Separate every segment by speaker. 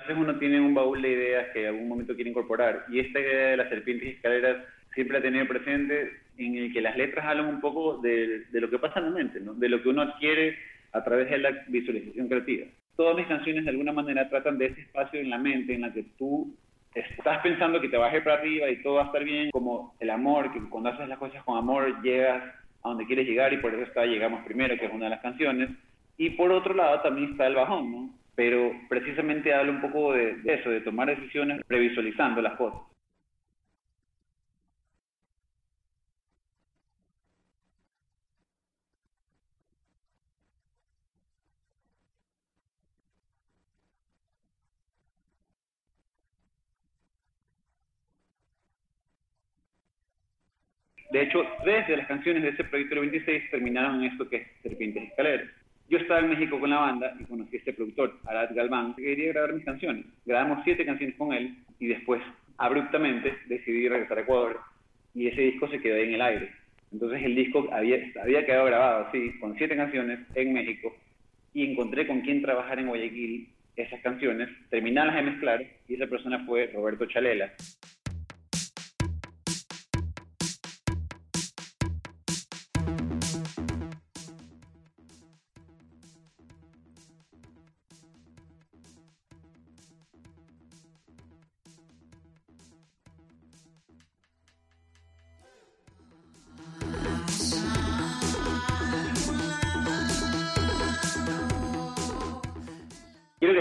Speaker 1: A veces uno tiene un baúl de ideas que en algún momento quiere incorporar y esta idea de las serpientes y escaleras siempre la tenido presente en el que las letras hablan un poco de, de lo que pasa en la mente, ¿no? de lo que uno adquiere a través de la visualización creativa. Todas mis canciones de alguna manera tratan de ese espacio en la mente en la que tú estás pensando que te ir para arriba y todo va a estar bien, como el amor, que cuando haces las cosas con amor llegas a donde quieres llegar y por eso está Llegamos Primero, que es una de las canciones. Y por otro lado también está el bajón, ¿no? Pero precisamente habla un poco de, eso, de tomar decisiones previsualizando las cosas. De hecho, tres de las canciones de ese proyecto 26 terminaron en esto que es Serpientes Escaleras. Yo estaba en México con la banda y conocí a este productor, Arad Galván, que quería grabar mis canciones. Grabamos siete canciones con él y después, abruptamente, decidí regresar a Ecuador y ese disco se quedó ahí en el aire. Entonces el disco había, había quedado grabado así, con siete canciones en México y encontré con quién trabajar en Guayaquil esas canciones, terminarlas de mezclar y esa persona fue Roberto Chalela.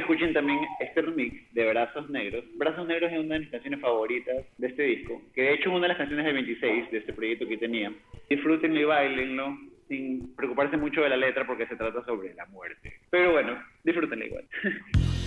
Speaker 1: Escuchen también este remix de Brazos Negros. Brazos Negros es una de mis canciones favoritas de este disco, que de hecho es una de las canciones del 26 de este proyecto que tenía. Disfrútenlo y bailenlo sin preocuparse mucho de la letra porque se trata sobre la muerte. Pero bueno, disfrútenlo igual.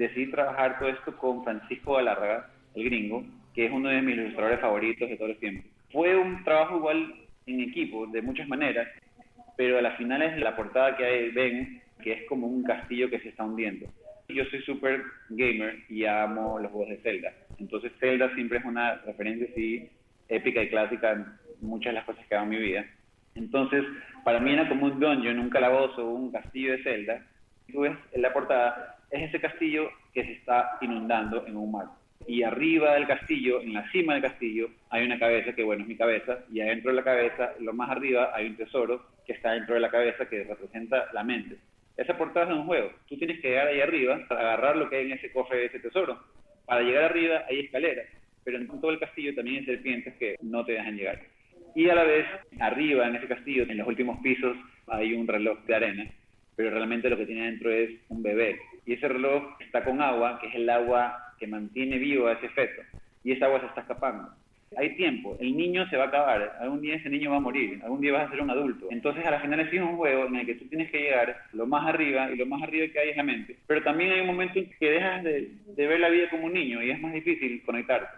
Speaker 1: decidí trabajar todo esto con Francisco Galárraga, el gringo, que es uno de mis ilustradores favoritos de todos los tiempos. Fue un trabajo igual en equipo, de muchas maneras, pero a la final es la portada que hay, ven, que es como un castillo que se está hundiendo. Yo soy súper gamer y amo los juegos de Zelda. Entonces Zelda siempre es una referencia así épica y clásica en muchas de las cosas que hago en mi vida. Entonces, para mí era como un dungeon, un calabozo, un castillo de Zelda. Tú ves en la portada, es ese castillo que se está inundando en un mar. Y arriba del castillo, en la cima del castillo, hay una cabeza que, bueno, es mi cabeza, y adentro de la cabeza, lo más arriba, hay un tesoro que está dentro de la cabeza que representa la mente. Esa portada es un juego. Tú tienes que llegar ahí arriba para agarrar lo que hay en ese cofre de ese tesoro. Para llegar arriba hay escaleras, pero en todo el castillo también hay serpientes que no te dejan llegar. Y a la vez, arriba en ese castillo, en los últimos pisos, hay un reloj de arena, pero realmente lo que tiene dentro es un bebé. Y ese reloj está con agua, que es el agua que mantiene vivo a ese feto. Y esa agua se está escapando. Hay tiempo, el niño se va a acabar, algún día ese niño va a morir, algún día vas a ser un adulto. Entonces a la final es un juego en el que tú tienes que llegar lo más arriba y lo más arriba que hay es la mente. Pero también hay un momento en que dejas de, de ver la vida como un niño y es más difícil conectarte.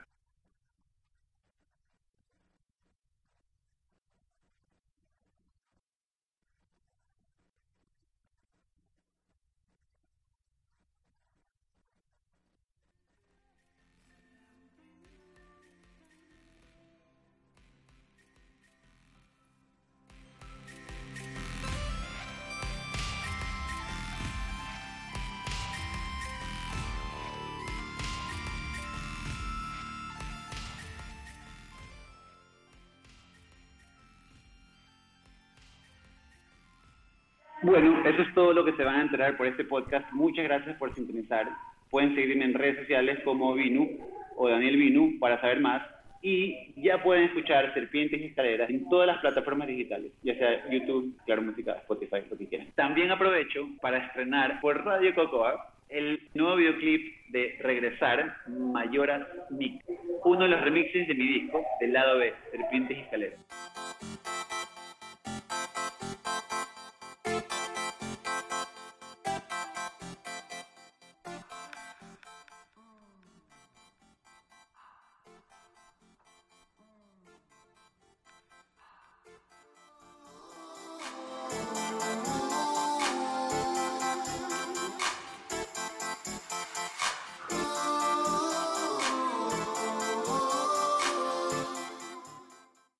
Speaker 1: Bueno, eso es todo lo que se van a enterar por este podcast. Muchas gracias por sintonizar. Pueden seguirme en redes sociales como Vinu o Daniel Vinu para saber más. Y ya pueden escuchar Serpientes y Escaleras en todas las plataformas digitales, ya sea YouTube, Claro Música, Spotify, lo que quieran. También aprovecho para estrenar por Radio Cocoa el nuevo videoclip de Regresar, Mayoras Mix, uno de los remixes de mi disco del lado B, Serpientes y Escaleras.